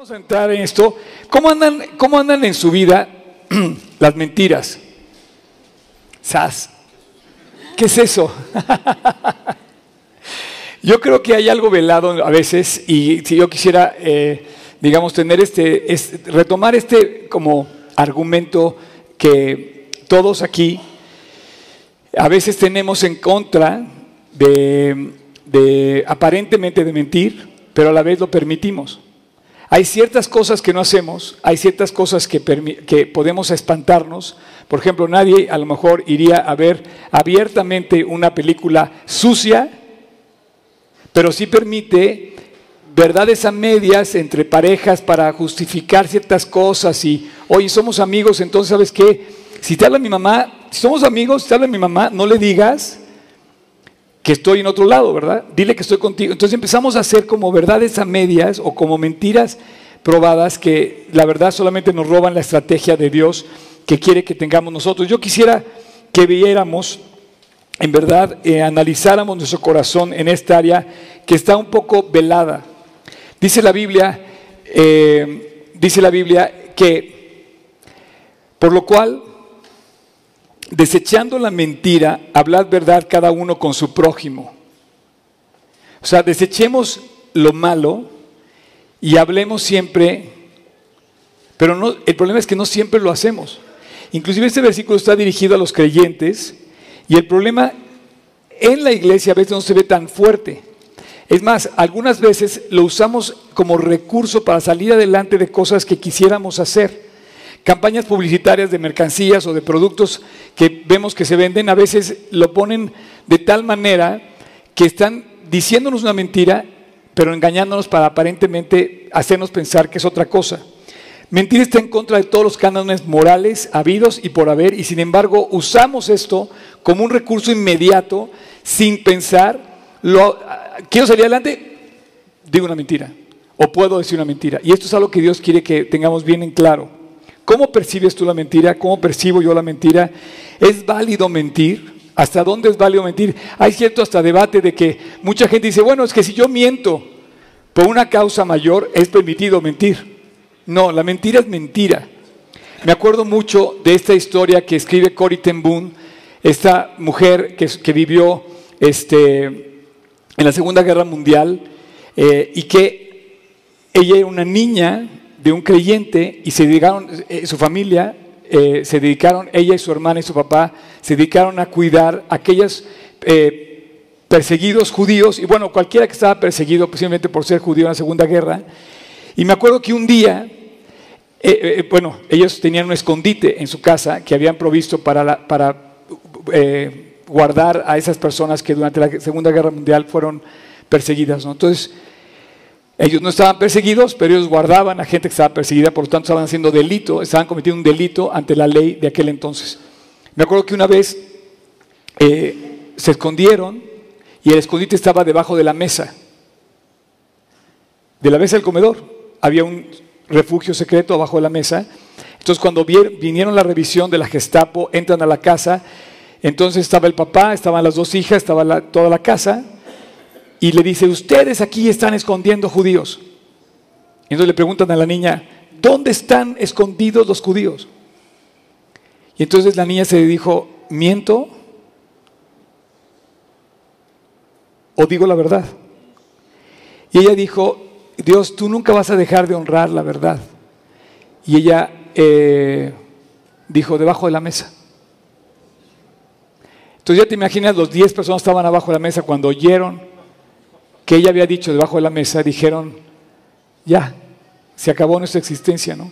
Vamos a entrar en esto. ¿Cómo andan, cómo andan en su vida las mentiras? Sas. ¿Qué es eso? yo creo que hay algo velado a veces y si yo quisiera, eh, digamos, tener este, retomar este como argumento que todos aquí a veces tenemos en contra de, de aparentemente de mentir, pero a la vez lo permitimos. Hay ciertas cosas que no hacemos, hay ciertas cosas que, podemos espantarnos. Por ejemplo, nadie a lo mejor iría a ver abiertamente una película sucia, pero sí permite verdades a medias entre parejas para justificar ciertas cosas y, oye, somos amigos, entonces, ¿sabes qué? Si te habla mi mamá, si somos amigos, si te habla mi mamá, no le digas que estoy en otro lado, ¿verdad? Dile que estoy contigo. Entonces empezamos a hacer como verdades a medias o como mentiras probadas que la verdad solamente nos roban la estrategia de Dios que quiere que tengamos nosotros. Yo quisiera que viéramos, en verdad, eh, analizáramos nuestro corazón en esta área que está un poco velada. Dice la Biblia, eh, dice la Biblia que, por lo cual, desechando la mentira, hablad verdad cada uno con su prójimo. O sea, desechemos lo malo y hablemos siempre, pero no, el problema es que no siempre lo hacemos. Inclusive este versículo está dirigido a los creyentes y el problema en la iglesia a veces no se ve tan fuerte. Es más, algunas veces lo usamos como recurso para salir adelante de cosas que quisiéramos hacer. Campañas publicitarias de mercancías o de productos que vemos que se venden, a veces lo ponen de tal manera que están diciéndonos una mentira, pero engañándonos para aparentemente hacernos pensar que es otra cosa. Mentir está en contra de todos los cánones morales habidos y por haber, y sin embargo usamos esto como un recurso inmediato, sin pensar, lo, quiero salir adelante, digo una mentira, o puedo decir una mentira. Y esto es algo que Dios quiere que tengamos bien en claro. ¿Cómo percibes tú la mentira? ¿Cómo percibo yo la mentira? ¿Es válido mentir? ¿Hasta dónde es válido mentir? Hay cierto hasta debate de que mucha gente dice, bueno, es que si yo miento por una causa mayor, es permitido mentir. No, la mentira es mentira. Me acuerdo mucho de esta historia que escribe Cory ten Boom, esta mujer que, vivió este, en la Segunda Guerra Mundial eh, y que ella era una niña de un creyente y se dedicaron, eh, su familia, eh, se dedicaron, ella y su hermana y su papá, se dedicaron a cuidar a aquellos eh, perseguidos judíos, y bueno, cualquiera que estaba perseguido posiblemente por ser judío en la Segunda Guerra. Y me acuerdo que un día, bueno, ellos tenían un escondite en su casa que habían provisto para, para guardar a esas personas que durante la Segunda Guerra Mundial fueron perseguidas. ¿no? Entonces, ellos no estaban perseguidos, pero ellos guardaban a gente que estaba perseguida, por lo tanto estaban haciendo delito, estaban cometiendo un delito ante la ley de aquel entonces. Me acuerdo que una vez eh, se escondieron y el escondite estaba debajo de la mesa, de la mesa del comedor. Había un refugio secreto abajo de la mesa. Entonces cuando vinieron la revisión de la Gestapo, entran a la casa, entonces estaba el papá, estaban las dos hijas, estaba toda la casa y le dice, ustedes aquí están escondiendo judíos. Y entonces le preguntan a la niña, ¿dónde están escondidos los judíos? Y entonces la niña se dijo, ¿miento? ¿O digo la verdad? Y ella dijo, Dios, tú nunca vas a dejar de honrar la verdad. Y ella eh, dijo, debajo de la mesa. Entonces ya te imaginas, los 10 personas estaban abajo de la mesa cuando oyeron que ella había dicho debajo de la mesa, dijeron, ya, se acabó nuestra existencia, ¿no?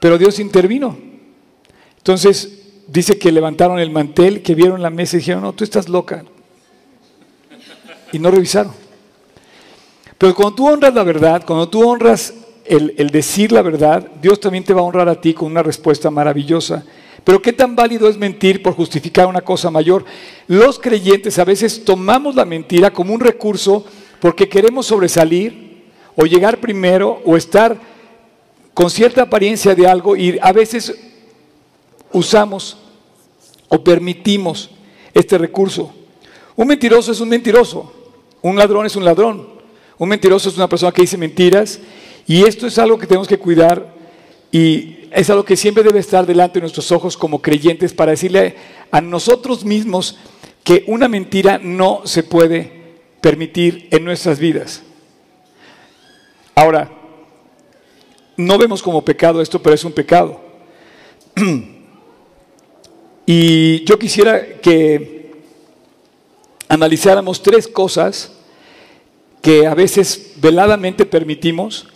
Pero Dios intervino. Entonces dice que levantaron el mantel, que vieron la mesa y dijeron, no, tú estás loca. Y no revisaron. Pero cuando tú honras la verdad, cuando tú honras el, el decir la verdad, Dios también te va a honrar a ti con una respuesta maravillosa. Pero ¿qué tan válido es mentir por justificar una cosa mayor? Los creyentes a veces tomamos la mentira como un recurso porque queremos sobresalir o llegar primero o estar con cierta apariencia de algo y a veces usamos o permitimos este recurso. Un mentiroso es un mentiroso, un ladrón es un ladrón, un mentiroso es una persona que dice mentiras Y esto es algo que tenemos que cuidar y es algo que siempre debe estar delante de nuestros ojos como creyentes para decirle a nosotros mismos que una mentira no se puede permitir en nuestras vidas. Ahora, no vemos como pecado esto, pero es un pecado. Y yo quisiera que analizáramos tres cosas que a veces veladamente permitimos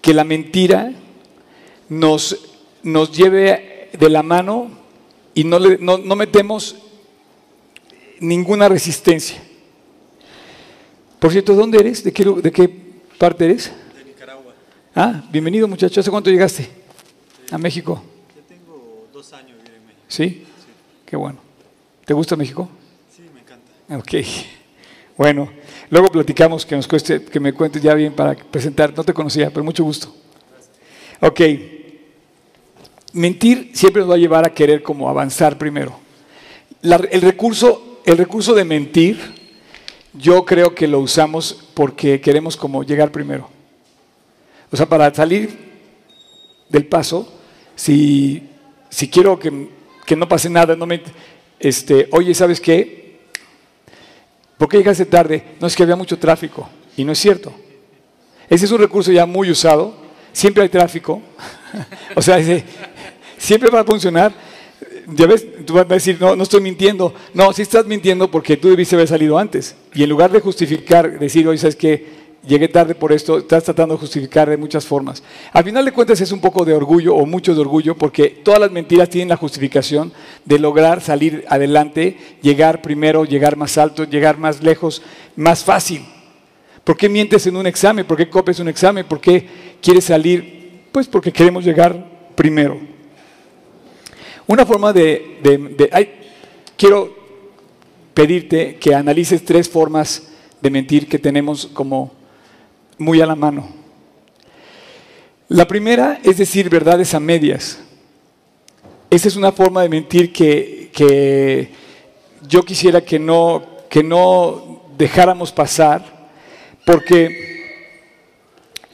que la mentira nos, nos lleve de la mano y no, le, no, no metemos ninguna resistencia. Por cierto, ¿dónde eres? ¿De qué, de qué parte eres? De Nicaragua. Ah, bienvenido muchacho. ¿Hace cuánto llegaste a México? Yo tengo dos años viviendo en México. ¿Sí? Qué bueno. ¿Te gusta México? Sí, me encanta. Ok. Bueno, luego platicamos que nos cueste, que me cuentes ya bien para presentar. No te conocía, pero mucho gusto. Ok. Mentir siempre nos va a llevar a querer como avanzar primero. El, recurso, el recurso de mentir, yo creo que lo usamos porque queremos como llegar primero. O sea, para salir del paso, si, si quiero que, que no pase nada, no me, este, oye, ¿sabes qué? ¿Por qué llegaste tarde? No es que había mucho tráfico. Y no es cierto. Ese es un recurso ya muy usado. Siempre hay tráfico. o sea, ese- siempre va a funcionar. Ya ves, tú vas a decir, no, no estoy mintiendo. No, sí estás mintiendo porque tú debiste haber salido antes. Y en lugar de justificar, decir, oye, ¿sabes qué? Llegué tarde por esto, estás tratando de justificar de muchas formas. Al final de cuentas es un poco de orgullo o mucho de orgullo porque todas las mentiras tienen la justificación de lograr salir adelante, llegar primero, llegar más alto, llegar más lejos, más fácil. ¿Por qué mientes en un examen? ¿Por qué copias un examen? ¿Por qué quieres salir? Pues porque queremos llegar primero. Una forma de... ay, quiero pedirte que analices tres formas de mentir que tenemos como muy a la mano. La primera es decir verdades a medias. Esa es una forma de mentir que, que yo quisiera que no, que no dejáramos pasar, porque,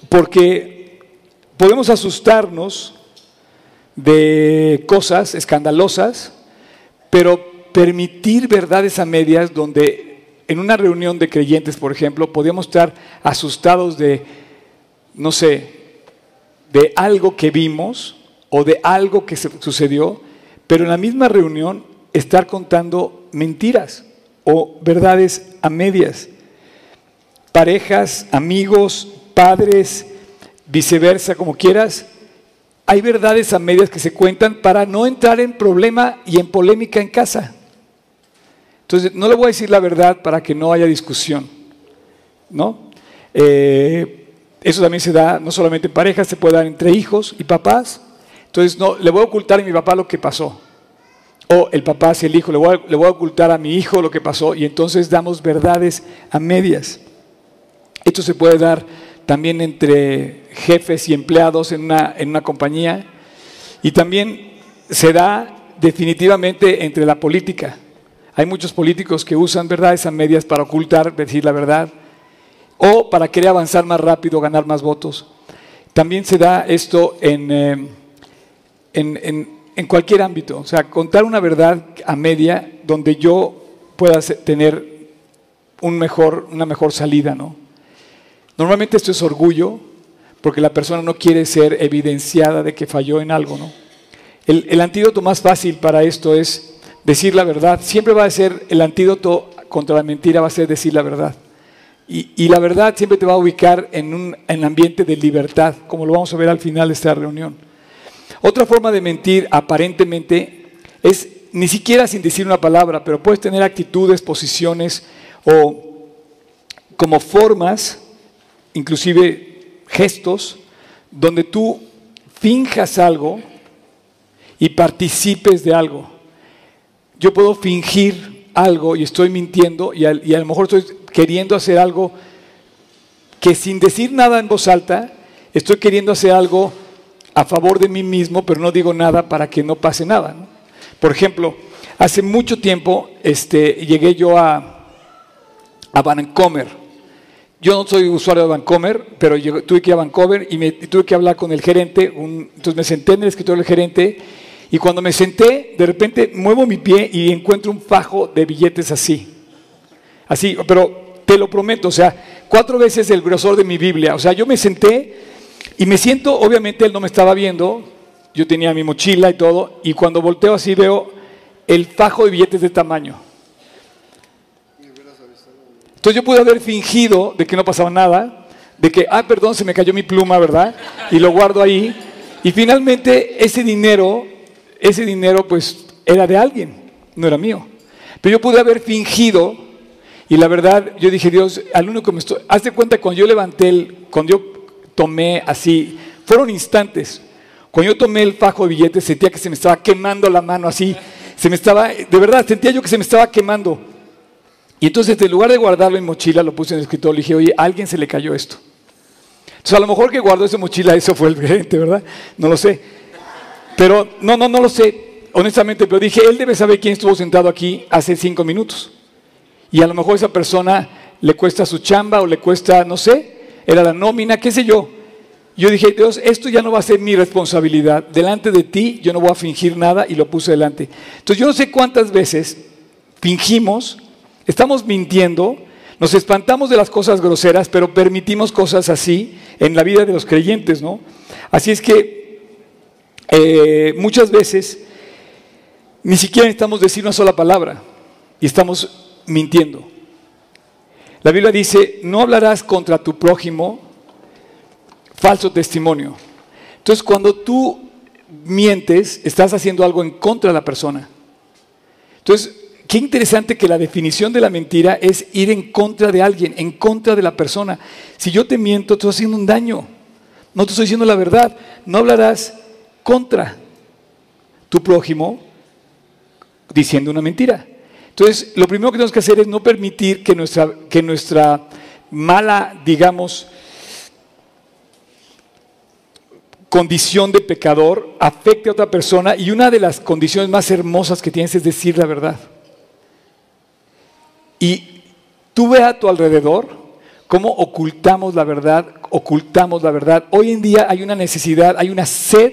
porque podemos asustarnos de cosas escandalosas, pero permitir verdades a medias donde en una reunión de creyentes, por ejemplo, podíamos estar asustados de, no sé, de algo que vimos o de algo que sucedió, pero en la misma reunión estar contando mentiras o verdades a medias. Parejas, amigos, padres, viceversa, como quieras, hay verdades a medias que se cuentan para no entrar en problema y en polémica en casa. Entonces, no le voy a decir la verdad para que no haya discusión, ¿no? Eh, eso también se da no solamente en parejas, se puede dar entre hijos y papás. Entonces, no, le voy a ocultar a mi papá lo que pasó. O el papá hacia el hijo, le voy, le voy a ocultar a mi hijo lo que pasó y entonces damos verdades a medias. Esto se puede dar también entre jefes y empleados en una, en una compañía y también se da definitivamente entre la política. Hay muchos políticos que usan verdades a medias para ocultar, decir la verdad, o para querer avanzar más rápido, ganar más votos. También se da esto en, eh, en, en- en cualquier ámbito, o sea, contar una verdad a media donde yo pueda tener un mejor, una mejor salida, ¿no? Normalmente esto es orgullo, porque la persona no quiere ser evidenciada de que falló en algo, ¿no? El, antídoto más fácil para esto es decir la verdad. Siempre va a ser el antídoto contra la mentira, va a ser decir la verdad. Y, la verdad siempre te va a ubicar en un en ambiente de libertad, como lo vamos a ver al final de esta reunión. Otra forma de mentir aparentemente es ni siquiera sin decir una palabra, pero puedes tener actitudes, posiciones o como formas, inclusive gestos, donde tú finjas algo y participes de algo. Yo puedo fingir algo y estoy mintiendo y, al- y a lo mejor estoy queriendo hacer algo que sin decir nada en voz alta, estoy queriendo hacer algo a favor de mí mismo, pero no digo nada para que no pase nada. Por ejemplo, hace mucho tiempo este, llegué yo a, a Vancomer, yo no soy usuario de Vancomer, pero tuve que ir a Vancomer y, me, tuve que hablar con el gerente. un- entonces me senté en el escritorio del gerente y cuando me senté, de repente muevo mi pie y encuentro un fajo de billetes así. Así, pero te lo prometo, o sea, cuatro veces el grosor de mi Biblia. O sea, yo me senté y me siento, obviamente él no me estaba viendo, yo tenía mi mochila y todo, y cuando volteo así veo el fajo de billetes de tamaño. Entonces yo pude haber fingido de que no pasaba nada, de que, ah, perdón, se me cayó mi pluma, ¿verdad? Y lo guardo ahí. Y finalmente ese dinero, ese dinero pues era de alguien, no era mío. Pero yo pude haber fingido y la verdad yo dije, Dios, al único que me estoy... Haz de cuenta cuando yo levanté el, cuando yo tomé así, fueron instantes. Cuando yo tomé el fajo de billetes sentía que se me estaba quemando la mano así, se me estaba, de verdad, sentía yo que se me estaba quemando. Y entonces, en lugar de guardarlo en mochila, lo puse en el escritorio. Le dije, oye, alguien se le cayó esto. Entonces, a lo mejor que guardó esa mochila, eso fue el gerente, ¿verdad? No lo sé. Pero, no, no, no lo sé, honestamente. Pero dije, él debe saber quién estuvo sentado aquí hace cinco minutos. Y a lo mejor esa persona le cuesta su chamba o le cuesta, no sé, era la nómina, qué sé yo. Yo dije, Dios, esto ya no va a ser mi responsabilidad. Delante de ti yo no voy a fingir nada y lo puse delante. Entonces yo no sé cuántas veces fingimos, estamos mintiendo, nos espantamos de las cosas groseras, pero permitimos cosas así en la vida de los creyentes, ¿no? Así es que eh, muchas veces ni siquiera necesitamos decir una sola palabra y estamos mintiendo. La Biblia dice, no hablarás contra tu prójimo falso testimonio. Entonces, cuando tú mientes, estás haciendo algo en contra de la persona. Entonces, qué interesante que la definición de la mentira es ir en contra de alguien, en contra de la persona. Si yo te miento, te estoy haciendo un daño. No te estoy diciendo la verdad. No hablarás contra tu prójimo diciendo una mentira. Entonces, lo primero que tenemos que hacer es no permitir que nuestra, que nuestra mala, digamos, condición de pecador afecte a otra persona y una de las condiciones más hermosas que tienes es decir la verdad. Y tú ve a tu alrededor cómo ocultamos la verdad, ocultamos la verdad. Hoy en día hay una necesidad, hay una sed,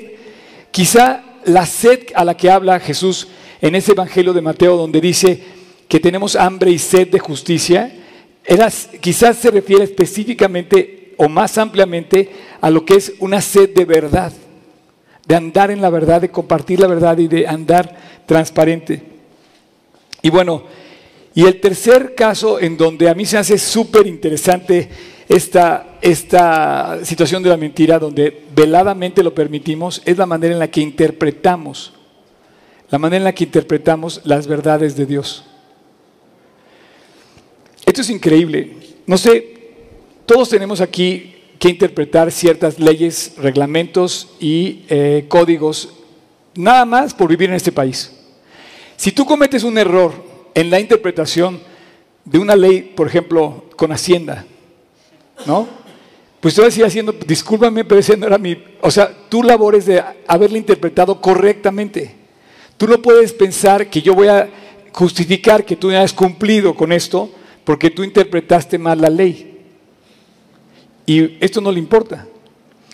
quizá la sed a la que habla Jesús en ese Evangelio de Mateo donde dice que tenemos hambre y sed de justicia, era, quizás se refiere específicamente o más ampliamente a lo que es una sed de verdad, de andar en la verdad, de compartir la verdad y de andar transparente. Y bueno, y el tercer caso en donde a mí se hace súper interesante esta, esta situación de la mentira, donde veladamente lo permitimos, es la manera en la que interpretamos, la manera en la que interpretamos las verdades de Dios. Esto es increíble. No sé, todos tenemos aquí que interpretar ciertas leyes, reglamentos y eh, códigos, nada más por vivir en este país. Si tú cometes un error en la interpretación de una ley, por ejemplo, con Hacienda, ¿no? Pues a ir haciendo, discúlpame, pero ese no era mi, o sea, tu labor es de haberla interpretado correctamente. Tú no puedes pensar que yo voy a justificar que tú ya has cumplido con esto porque tú interpretaste mal la ley. Y esto no le importa.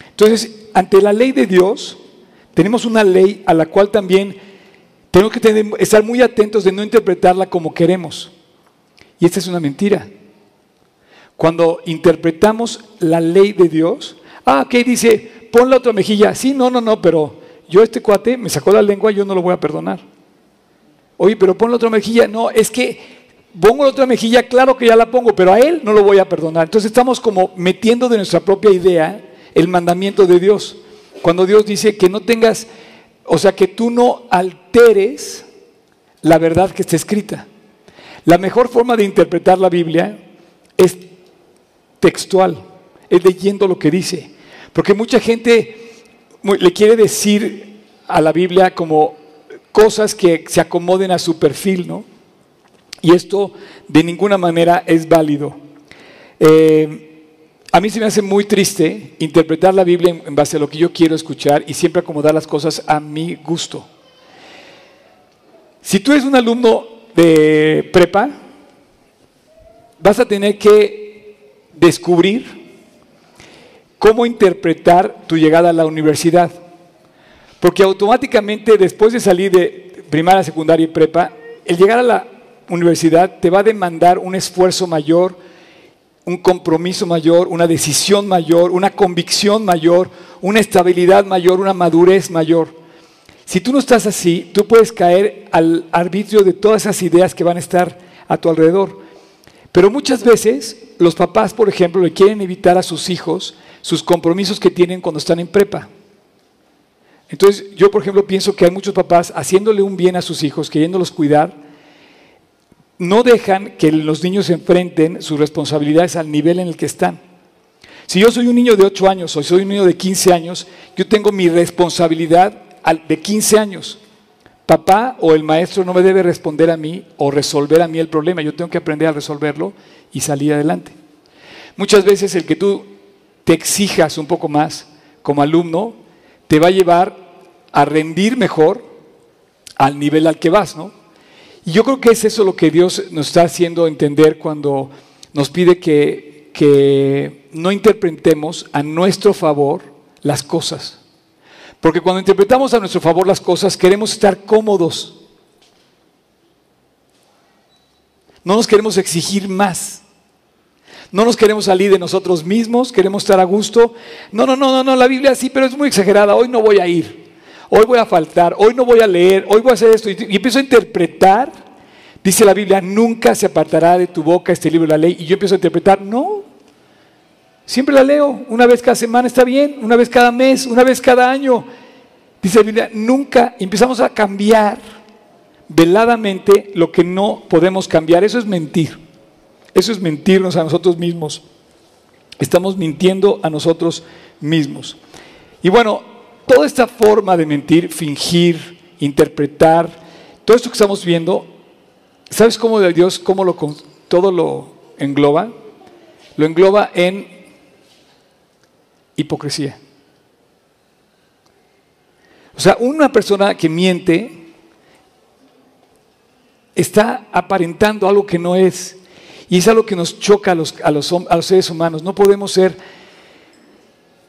Entonces, ante la ley de Dios, tenemos una ley a la cual también tenemos que tener, estar muy atentos de no interpretarla como queremos. Y esta es una mentira. Cuando interpretamos la ley de Dios, ah, ok, dice, pon la otra mejilla. Sí, no, no, no, pero yo este cuate me sacó la lengua, yo no lo voy a perdonar. Oye, pero pon la otra mejilla. No, es que pongo la otra mejilla, claro que ya la pongo, pero a él no lo voy a perdonar. Entonces estamos como metiendo de nuestra propia idea el mandamiento de Dios. Cuando Dios dice que no tengas, o sea, que tú no alteres la verdad que está escrita. La mejor forma de interpretar la Biblia es textual, es leyendo lo que dice. Porque mucha gente le quiere decir a la Biblia como cosas que se acomoden a su perfil, ¿no? Y esto de ninguna manera es válido. Eh, a mí se me hace muy triste interpretar la Biblia en base a lo que yo quiero escuchar y siempre acomodar las cosas a mi gusto. Si tú eres un alumno de prepa, vas a tener que descubrir cómo interpretar tu llegada a la universidad. Porque automáticamente después de salir de primaria, secundaria y prepa, el llegar a la universidad te va a demandar un esfuerzo mayor, un compromiso mayor, una decisión mayor, una convicción mayor, una estabilidad mayor, una madurez mayor. Si tú no estás así, tú puedes caer al arbitrio de todas esas ideas que van a estar a tu alrededor. Pero muchas veces los papás, por ejemplo, le quieren evitar a sus hijos sus compromisos que tienen cuando están en prepa. Entonces, yo, por ejemplo, pienso que hay muchos papás haciéndole un bien a sus hijos, queriéndolos cuidar, no dejan que los niños enfrenten sus responsabilidades al nivel en el que están. Si yo soy un niño de 8 años o soy un niño de 15 años, yo tengo mi responsabilidad de 15 años. Papá o el maestro no me debe responder a mí o resolver a mí el problema. Yo tengo que aprender a resolverlo y salir adelante. Muchas veces el que tú te exijas un poco más como alumno te va a llevar a rendir mejor al nivel al que vas, ¿no? Y yo creo que es eso lo que Dios nos está haciendo entender cuando nos pide que, que no interpretemos a nuestro favor las cosas. Porque cuando interpretamos a nuestro favor las cosas, queremos estar cómodos. No nos queremos exigir más. No nos queremos salir de nosotros mismos, queremos estar a gusto. No, no, no, no, no, la Biblia sí, pero es muy exagerada. Hoy no voy a ir hoy voy a faltar, hoy no voy a leer, hoy voy a hacer esto. Y, empiezo a interpretar, dice la Biblia, nunca se apartará de tu boca este libro de la ley. Y yo empiezo a interpretar, no, siempre la leo, una vez cada semana está bien, una vez cada mes, una vez cada año. Dice la Biblia, nunca empezamos a cambiar veladamente lo que no podemos cambiar. Eso es mentir. Eso es mentirnos a nosotros mismos. Estamos mintiendo a nosotros mismos. Y bueno, toda esta forma de mentir, fingir, interpretar, todo esto que estamos viendo, ¿sabes cómo de Dios, cómo lo, todo lo engloba? Lo engloba en hipocresía. O sea, una persona que miente está aparentando algo que no es. Y es algo que nos choca a los, a los, a los seres humanos. No podemos ser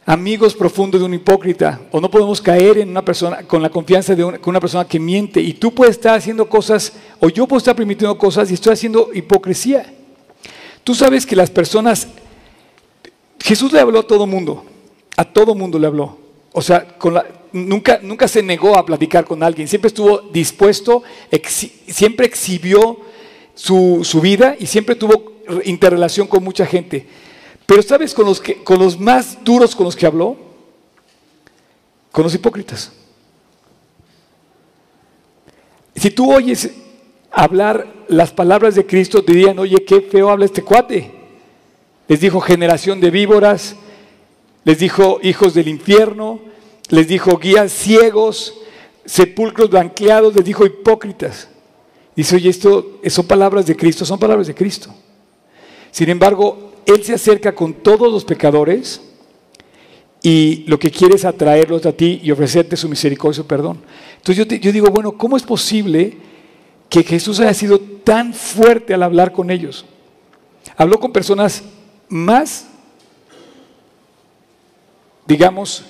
amigos profundos de un hipócrita o no podemos caer en una persona con la confianza de una, persona que miente y tú puedes estar haciendo cosas o yo puedo estar permitiendo cosas y estoy haciendo hipocresía. Tú sabes que las personas Jesús le habló a todo mundo, a todo mundo le habló. O sea, nunca, nunca se negó a platicar con alguien, siempre estuvo dispuesto, siempre exhibió su, su vida y siempre tuvo interrelación con mucha gente. Pero ¿sabes con los, que, con los más duros con los que habló? Con los hipócritas. Si tú oyes hablar las palabras de Cristo, te dirían, oye, qué feo habla este cuate. Les dijo generación de víboras, les dijo hijos del infierno, les dijo guías ciegos, sepulcros blanqueados, les dijo hipócritas. Dice, oye, esto son palabras de Cristo, son palabras de Cristo. Sin embargo, él se acerca con todos los pecadores y lo que quiere es atraerlos a ti y ofrecerte su misericordia y su perdón. Entonces yo, yo digo, bueno, ¿cómo es posible que Jesús haya sido tan fuerte al hablar con ellos? Habló con personas más, digamos,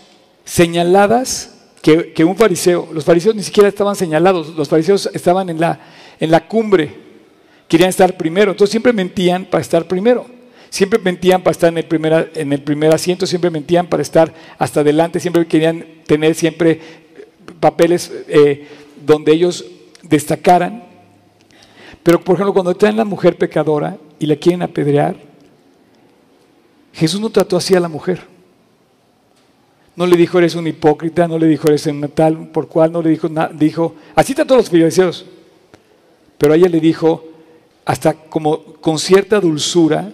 señaladas que, que, un fariseo. Los fariseos ni siquiera estaban señalados, los fariseos estaban en la, en la cumbre, querían estar primero, entonces siempre mentían para estar primero. Siempre mentían para estar en el, primer, en el primer asiento, siempre mentían para estar hasta adelante, siempre querían tener siempre papeles eh, donde ellos destacaran. Pero, por ejemplo, cuando traen la mujer pecadora y la quieren apedrear, Jesús no trató así a la mujer. No le dijo, eres un hipócrita, no le dijo, eres un tal, por cual, no le dijo nada. Dijo, así trató a los fariseos. Pero ella le dijo, hasta como con cierta dulzura,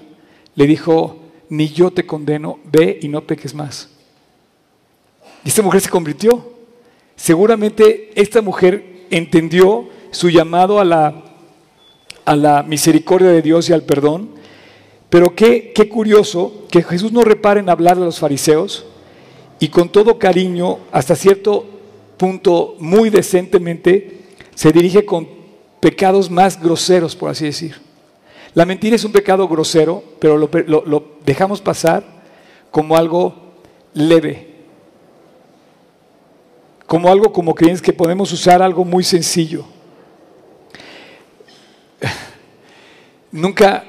le dijo, ni yo te condeno, ve y no peques más. Y esta mujer se convirtió. Seguramente esta mujer entendió su llamado a la, a la misericordia de Dios y al perdón. Pero qué, qué curioso que Jesús no repare en hablar a los fariseos y con todo cariño, hasta cierto punto muy decentemente, se dirige con pecados más groseros, por así decir. La mentira es un pecado grosero, pero lo, lo- dejamos pasar como algo leve. Como algo como creyentes que podemos usar algo muy sencillo. Nunca,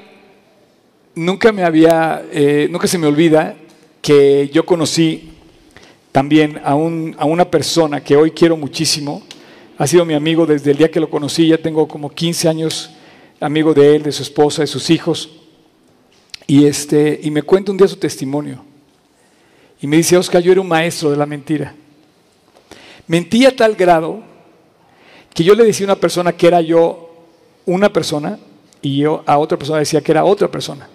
nunca me había, eh, nunca se me olvida que yo conocí también a, un- a una persona que hoy quiero muchísimo. Ha sido mi amigo desde el día que lo conocí, ya tengo como 15 años amigo de él, de su esposa, de sus hijos. Y, este, y me cuenta un día su testimonio. Y me dice, Oscar, yo era un maestro de la mentira. Mentía a tal grado que yo le decía a una persona que era yo una persona y yo a otra persona decía que era otra persona.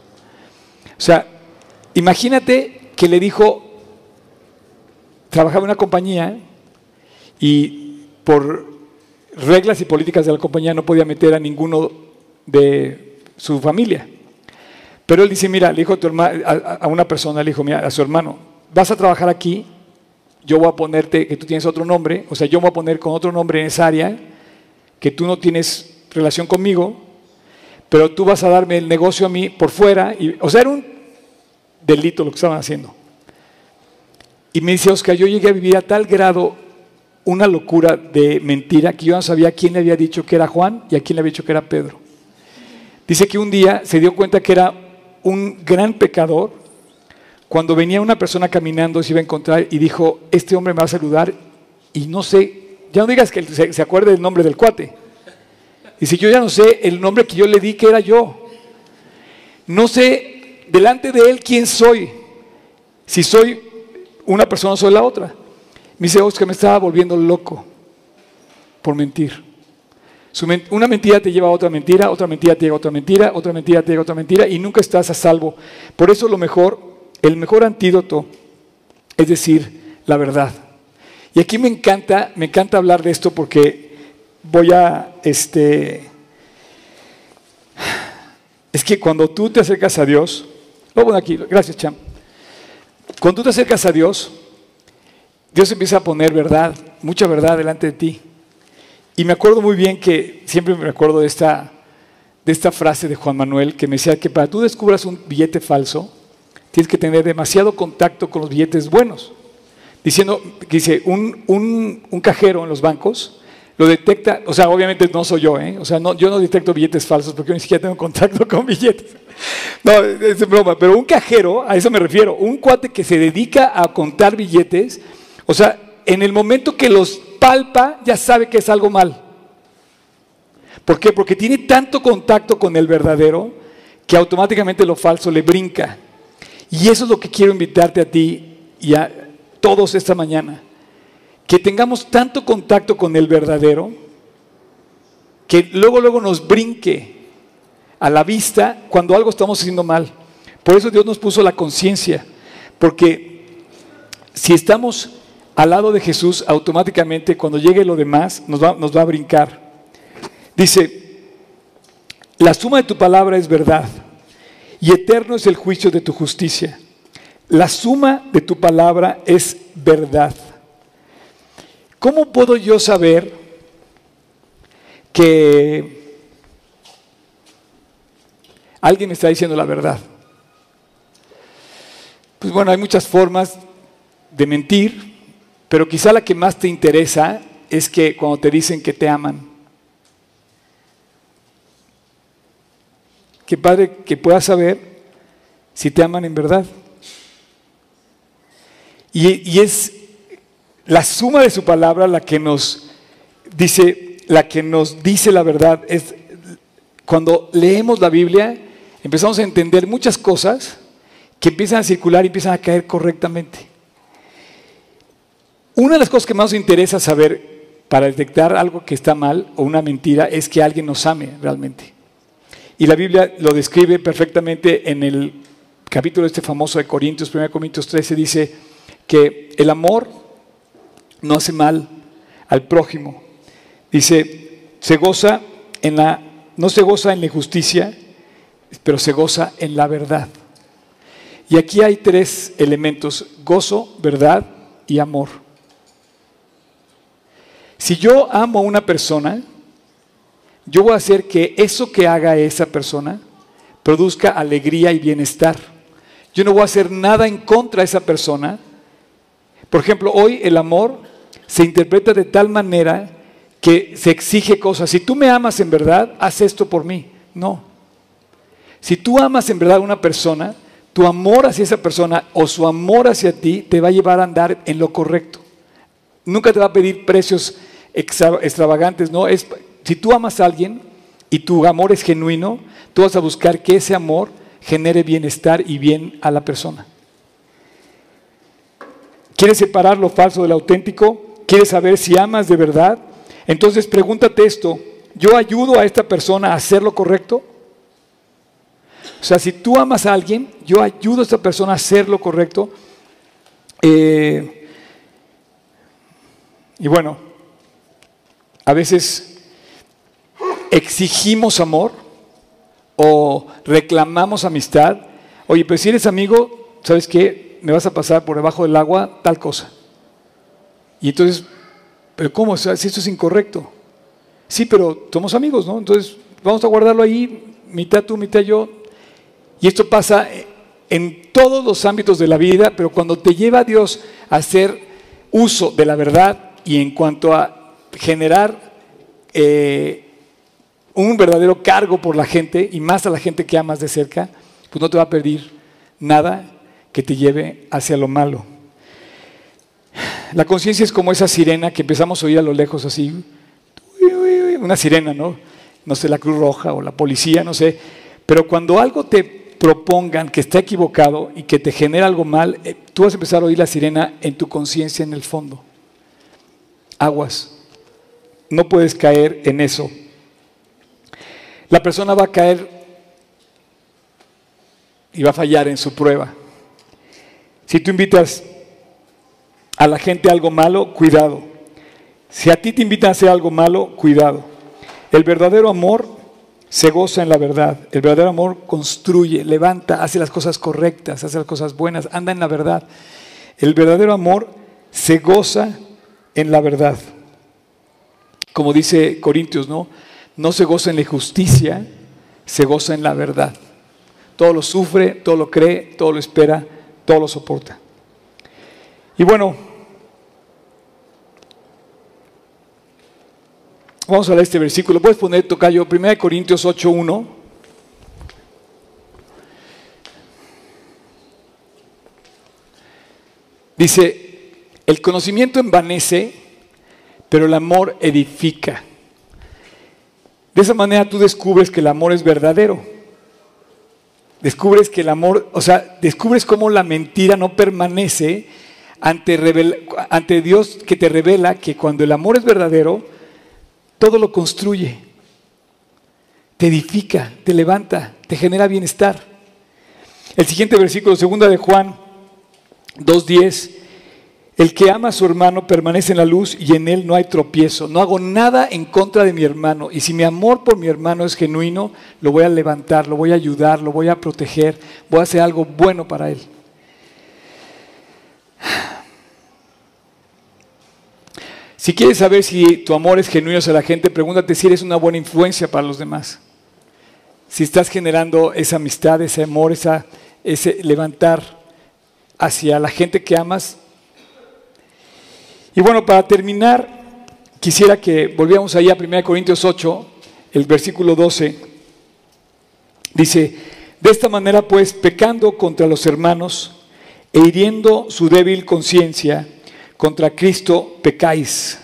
O sea, imagínate que le dijo, trabajaba en una compañía y por reglas y políticas de la compañía no podía meter a ninguno de su familia. Pero él dice, mira, le dijo a, tu herma- a- una persona, le dijo, mira, a su hermano, vas a trabajar aquí, yo voy a ponerte que tú tienes otro nombre, o sea, yo voy a poner con otro nombre en esa área, que tú no tienes relación conmigo, pero tú vas a darme el negocio a mí por fuera. Y, o sea, era un delito lo que estaban haciendo. Y me dice, Oscar, yo llegué a vivir a tal grado una locura de mentira que yo no sabía quién le había dicho que era Juan y a quién le había dicho que era Pedro. Dice que un día se dio cuenta que era un gran pecador cuando venía una persona caminando, se iba a encontrar y dijo, este hombre me va a saludar y no sé, ya no digas que se, acuerde del nombre del cuate. Dice, yo ya no sé el nombre que yo le di que era yo. No sé delante de él quién soy. Si soy una persona o soy la otra. Me dice, Oscar, me estaba volviendo loco por mentir. Una mentira te lleva a otra mentira, otra mentira te lleva a otra mentira, otra mentira te lleva a otra mentira y nunca estás a salvo. Por eso lo mejor, el mejor antídoto es decir la verdad. Y aquí me encanta, me encanta hablar de esto porque voy a, este, es que cuando tú te acercas a Dios, lo bueno aquí, gracias Cham. Cuando tú te acercas a Dios, Dios empieza a poner verdad, mucha verdad delante de ti. Y me acuerdo muy bien que siempre me acuerdo de esta, de esta frase de Juan Manuel que me decía que para tú descubras un billete falso, tienes que tener demasiado contacto con los billetes buenos. Diciendo, que dice, un, un- un cajero en los bancos lo detecta, o sea, obviamente no soy yo, ¿eh? o sea, no, yo no detecto billetes falsos porque yo ni siquiera tengo contacto con billetes. No, es broma, pero un cajero, a eso me refiero, un cuate que se dedica a contar billetes, o sea, en el momento que los palpa, ya sabe que es algo mal. ¿Por qué? Porque tiene tanto contacto con el verdadero que automáticamente lo falso le brinca. Y eso es lo que quiero invitarte a ti y a todos esta mañana. Que tengamos tanto contacto con el verdadero que luego, luego nos brinque a la vista cuando algo estamos haciendo mal. Por eso Dios nos puso la conciencia. Porque si estamos al lado de Jesús, automáticamente cuando llegue lo demás nos va, a brincar. Dice, la suma de tu palabra es verdad y eterno es el juicio de tu justicia. La suma de tu palabra es verdad. ¿Cómo puedo yo saber que alguien está diciendo la verdad? Pues bueno, hay muchas formas de mentir, pero quizá la que más te interesa es que cuando te dicen que te aman. Qué padre que puedas saber si te aman en verdad. Y, y es la suma de su palabra la que nos dice, la que nos dice la verdad. Es cuando leemos la Biblia, empezamos a entender muchas cosas que empiezan a circular y empiezan a caer correctamente. Una de las cosas que más nos interesa saber para detectar algo que está mal o una mentira es que alguien nos ame realmente. Y la Biblia lo describe perfectamente en el capítulo este famoso de Corintios, 1 Corintios 13, dice que el amor no hace mal al prójimo. Dice, se goza en la, no se goza en la injusticia, pero se goza en la verdad. Y aquí hay tres elementos, gozo, verdad y amor. Si yo amo a una persona, yo voy a hacer que eso que haga esa persona produzca alegría y bienestar. Yo no voy a hacer nada en contra de esa persona. Por ejemplo, hoy el amor se interpreta de tal manera que se exige cosas. Si tú me amas en verdad, haz esto por mí. No. Si tú amas en verdad a una persona, tu amor hacia esa persona o su amor hacia ti te va a llevar a andar en lo correcto. Nunca te va a pedir precios extravagantes, no. Es, si tú amas a alguien y tu amor es genuino, tú vas a buscar que ese amor genere bienestar y bien a la persona. ¿Quieres separar lo falso del auténtico? ¿Quieres saber si amas de verdad? Entonces pregúntate esto, ¿yo ayudo a esta persona a hacer lo correcto? O sea, si tú amas a alguien, yo ayudo a esta persona a hacer lo correcto. Eh, y bueno, a veces exigimos amor o reclamamos amistad. Oye, pero si eres amigo, ¿sabes qué? Me vas a pasar por debajo del agua tal cosa. Y entonces, ¿pero cómo? Si esto es incorrecto. Sí, pero somos amigos, ¿no? Entonces, vamos a guardarlo ahí, mitad tú, mitad yo. Y esto pasa en todos los ámbitos de la vida, pero cuando te lleva a Dios a hacer uso de la verdad y en cuanto a generar eh, un verdadero cargo por la gente y más a la gente que amas de cerca, pues no te va a pedir nada que te lleve hacia lo malo. La conciencia es como esa sirena que empezamos a oír a lo lejos así, una sirena, ¿no? No sé, la Cruz Roja o la policía, no sé. Pero cuando algo te propongan que está equivocado y que te genera algo mal, eh, tú vas a empezar a oír la sirena en tu conciencia en el fondo. Aguas. No puedes caer en eso. La persona va a caer y va a fallar en su prueba. Si tú invitas a la gente a algo malo, cuidado. Si a ti te invitan a hacer algo malo, cuidado. El verdadero amor se goza en la verdad. El verdadero amor construye, levanta, hace las cosas correctas, hace las cosas buenas, anda en la verdad. El verdadero amor se goza en la verdad. Como dice Corintios, ¿no? No se goza en la justicia, se goza en la verdad. Todo lo sufre, todo lo cree, todo lo espera, todo lo soporta. Y bueno, vamos a leer este versículo. Puedes poner, tocayo, 1 Corintios 8.1. Dice, el conocimiento envanece, pero el amor edifica. De esa manera tú descubres que el amor es verdadero. Descubres que el amor, o sea, descubres cómo la mentira no permanece ante, Dios que te revela que cuando el amor es verdadero, todo lo construye, te edifica, te levanta, te genera bienestar. El siguiente versículo, segunda de Juan 2.10, el que ama a su hermano permanece en la luz y en él no hay tropiezo. No hago nada en contra de mi hermano. Y si mi amor por mi hermano es genuino, lo voy a levantar, lo voy a ayudar, lo voy a proteger, voy a hacer algo bueno para él. Si quieres saber si tu amor es genuino hacia la gente, pregúntate si eres una buena influencia para los demás. Si estás generando esa amistad, ese amor, ese levantar hacia la gente que amas, y bueno, para terminar, quisiera que volviéramos ahí a 1 Corintios 8, el versículo 12. Dice, de esta manera pues, pecando contra los hermanos e hiriendo su débil conciencia, contra Cristo pecáis.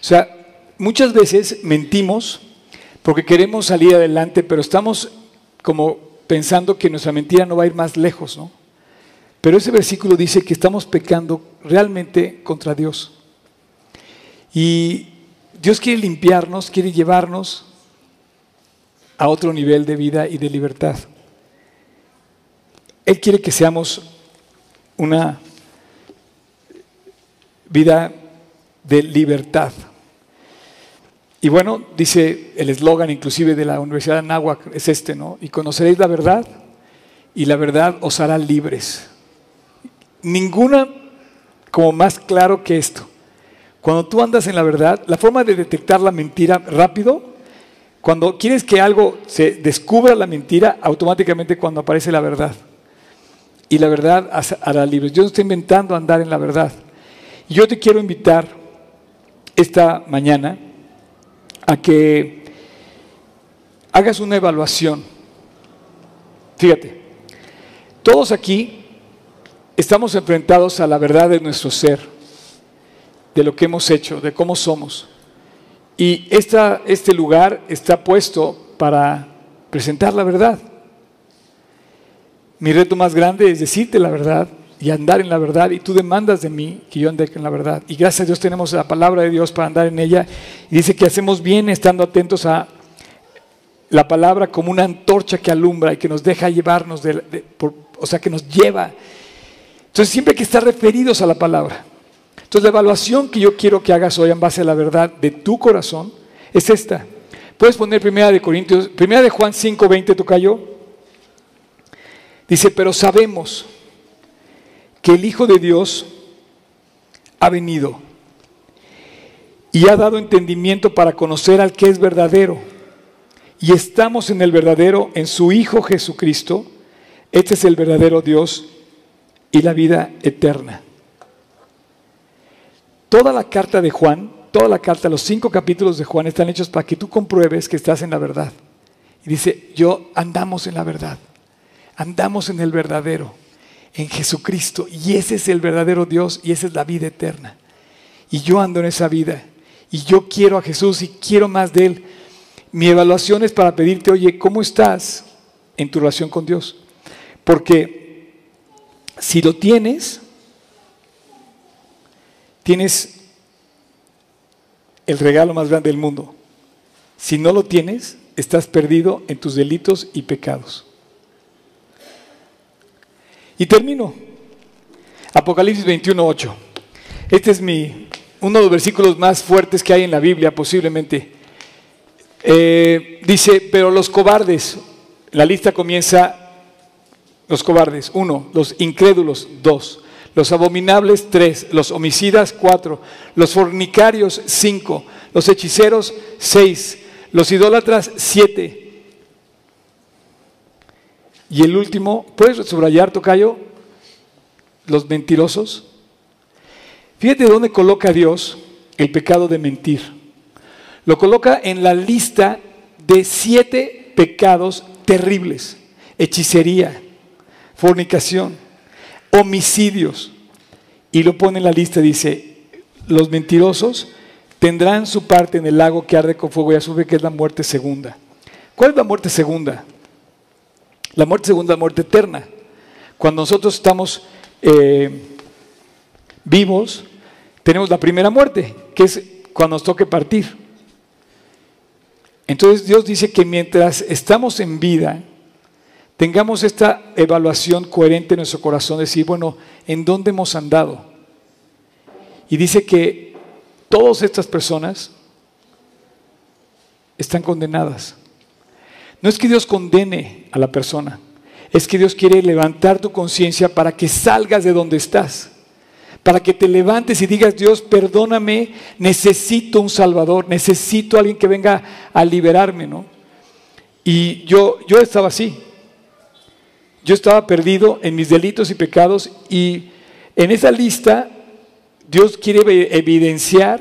O sea, muchas veces mentimos porque queremos salir adelante, pero estamos como pensando que nuestra mentira no va a ir más lejos, ¿no? Pero ese versículo dice que estamos pecando realmente contra Dios. Y Dios quiere limpiarnos, quiere llevarnos a otro nivel de vida y de libertad. Él quiere que seamos una vida de libertad. Y bueno, dice el eslogan inclusive de la Universidad de Anáhuac, es este, ¿no? Y conoceréis la verdad y la verdad os hará libres ninguna como más claro que esto. Cuando tú andas en la verdad, la forma de detectar la mentira rápido, Cuando quieres que algo se descubra la mentira, automáticamente cuando aparece la verdad. Y la verdad hará libres. Yo no estoy inventando andar en la verdad. Yo te quiero invitar esta mañana a que hagas una evaluación. Fíjate, todos aquí estamos enfrentados a la verdad de nuestro ser, de lo que hemos hecho, de cómo somos. Y esta, este lugar está puesto para presentar la verdad. Mi reto más grande es decirte la verdad y andar en la verdad. Y tú demandas de mí que yo ande en la verdad. Y gracias a Dios tenemos la palabra de Dios para andar en ella. Y dice que hacemos bien estando atentos a la palabra como una antorcha que alumbra y que nos deja llevarnos, de, o sea, que nos lleva. Entonces siempre hay que estar referidos a la palabra. Entonces la evaluación que yo quiero que hagas hoy en base a la verdad de tu corazón es esta. Puedes poner primera de Corintios, primera de Juan 5, 20, tocayo. Dice, pero sabemos que el Hijo de Dios ha venido y ha dado entendimiento para conocer al que es verdadero. Y estamos en el verdadero, en su Hijo Jesucristo. Este es el verdadero Dios y la vida eterna. Toda la carta de Juan, toda la carta, los cinco capítulos de Juan están hechos para que tú compruebes que estás en la verdad. Y dice, yo andamos en la verdad, andamos en el verdadero, en Jesucristo. Y ese es el verdadero Dios y esa es la vida eterna. Y yo ando en esa vida. Y yo quiero a Jesús y quiero más de Él. Mi evaluación es para pedirte, oye, ¿cómo estás en tu relación con Dios? Porque si lo tienes, tienes el regalo más grande del mundo. Si no lo tienes, estás perdido en tus delitos y pecados. Y termino. Apocalipsis 21.8. Este es mi, uno de los versículos más fuertes que hay en la Biblia, posiblemente. Eh, dice, pero los cobardes, la lista comienza, los cobardes, uno, los incrédulos, dos, los abominables, tres, los homicidas, cuatro, los fornicarios, cinco, los hechiceros, seis, los idólatras, siete. Y el último, ¿puedes subrayar, Tocayo? Los mentirosos. Fíjate dónde coloca Dios el pecado de mentir. Lo coloca en la lista de siete pecados terribles. Hechicería, fornicación, homicidios. Y lo pone en la lista, dice, los mentirosos tendrán su parte en el lago que arde con fuego y azufre, que es la muerte segunda. ¿Cuál es la muerte segunda? La muerte segunda es la muerte eterna. Cuando nosotros estamos eh, vivos, tenemos la primera muerte, que es cuando nos toque partir. Entonces Dios dice que mientras estamos en vida, tengamos esta evaluación coherente en nuestro corazón, decir, bueno, ¿en dónde hemos andado? Y dice que todas estas personas están condenadas. No es que Dios condene a la persona, es que Dios quiere levantar tu conciencia para que salgas de donde estás, para que te levantes y digas, Dios, perdóname, necesito un Salvador, necesito a alguien que venga a liberarme, ¿no? Y yo, yo estaba así, yo estaba perdido en mis delitos y pecados y en esa lista Dios quiere evidenciar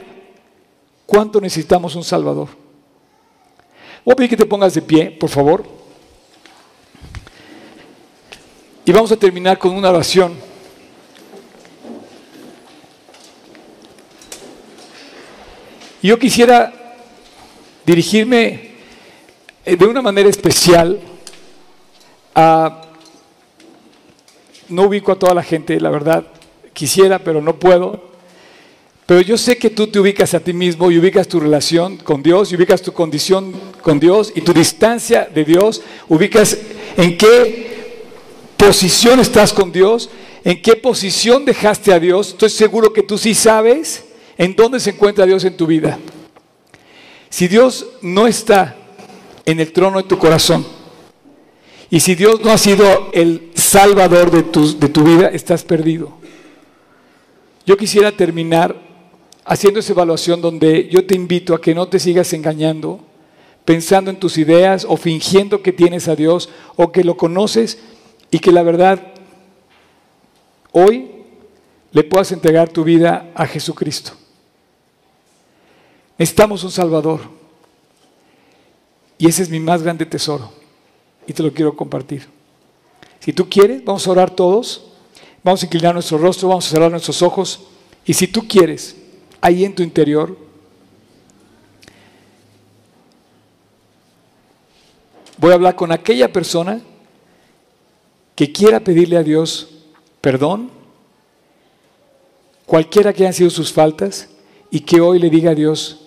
cuánto necesitamos un Salvador. Voy a pedir que te pongas de pie, por favor. Y vamos a terminar con una oración. Yo quisiera dirigirme eh, de una manera especial a no ubico a toda la gente, la verdad, quisiera, pero no puedo. Pero yo sé que tú te ubicas a ti mismo y ubicas tu relación con Dios, y ubicas tu condición con Dios y tu distancia de Dios, ubicas en qué posición estás con Dios, en qué posición dejaste a Dios. Estoy seguro que tú sí sabes en dónde se encuentra Dios en tu vida. Si Dios no está en el trono de tu corazón, y si Dios no ha sido el salvador de tu, de tu vida, estás perdido. Yo quisiera terminar haciendo esa evaluación donde yo te invito a que no te sigas engañando pensando en tus ideas o fingiendo que tienes a Dios o que lo conoces y que la verdad hoy le puedas entregar tu vida a Jesucristo. Necesitamos un Salvador. Y ese es mi más grande tesoro. Y te lo quiero compartir. Si tú quieres, vamos a orar todos. Vamos a inclinar nuestro rostro, vamos a cerrar nuestros ojos. Y si tú quieres, ahí en tu interior, voy a hablar con aquella persona que quiera pedirle a Dios perdón, cualquiera que hayan sido sus faltas, y que hoy le diga a Dios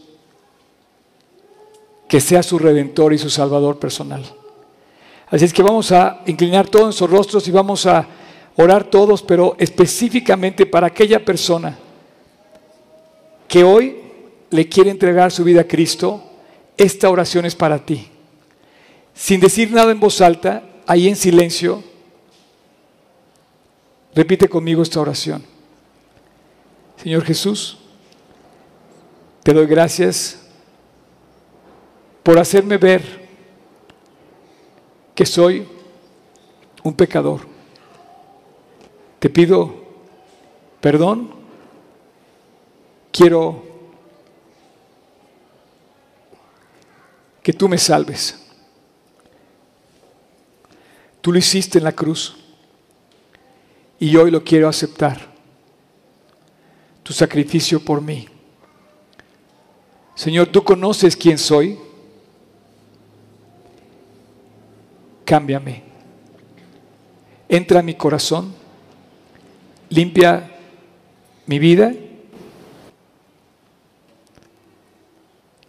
que sea su redentor y su salvador personal. Así es que vamos a inclinar todos nuestros rostros y vamos a orar todos, pero específicamente para aquella persona que hoy le quiere entregar su vida a Cristo, esta oración es para ti. Sin decir nada en voz alta, ahí en silencio, repite conmigo esta oración. Señor Jesús, te doy gracias por hacerme ver que soy un pecador te pido perdón. Quiero que tú me salves. Tú lo hiciste en la cruz y hoy lo quiero aceptar. Tu sacrificio por mí. Señor, tú conoces quién soy. Cámbiame. Entra a mi corazón limpia mi vida.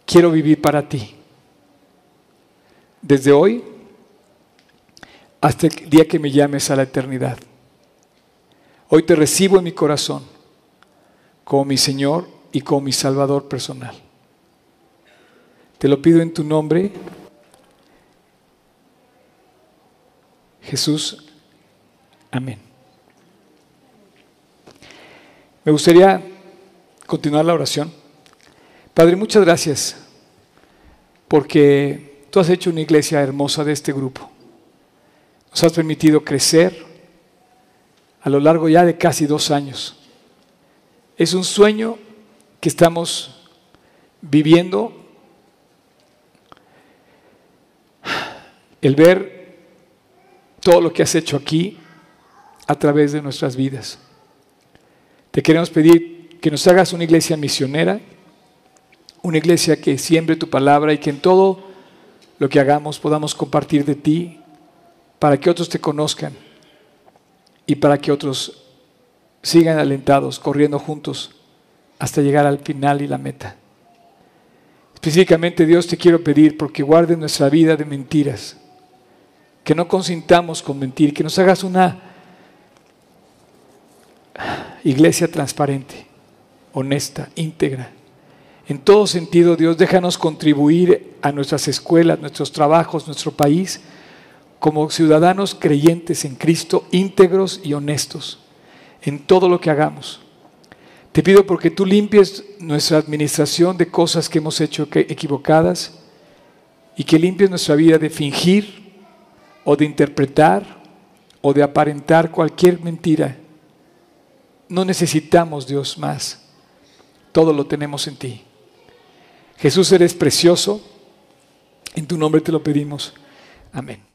Quiero vivir para ti. Desde hoy hasta el día que me llames a la eternidad. Hoy te recibo en mi corazón como mi Señor y como mi Salvador personal. Te lo pido en tu nombre, Jesús. Amén. Me gustaría continuar la oración. Padre, muchas gracias porque tú has hecho una iglesia hermosa de este grupo. Nos has permitido crecer a lo largo ya de casi dos años. Es un sueño que estamos viviendo. El ver todo lo que has hecho aquí a través de nuestras vidas. Te queremos pedir que nos hagas una iglesia misionera, una iglesia que siembre tu palabra y que en todo lo que hagamos podamos compartir de ti para que otros te conozcan y para que otros sigan alentados, corriendo juntos hasta llegar al final y la meta. Específicamente Dios te quiero pedir porque guarde nuestra vida de mentiras, que no consintamos con mentir, que nos hagas una iglesia transparente, honesta, íntegra. En todo sentido, Dios, déjanos contribuir a nuestras escuelas, nuestros trabajos, nuestro país, como ciudadanos creyentes en Cristo, íntegros y honestos en todo lo que hagamos. Te pido porque tú limpies nuestra administración de cosas que hemos hecho equivocadas y que limpies nuestra vida de fingir o de interpretar o de aparentar cualquier mentira no necesitamos, Dios, más. Todo lo tenemos en ti. Jesús, eres precioso. En tu nombre te lo pedimos. Amén.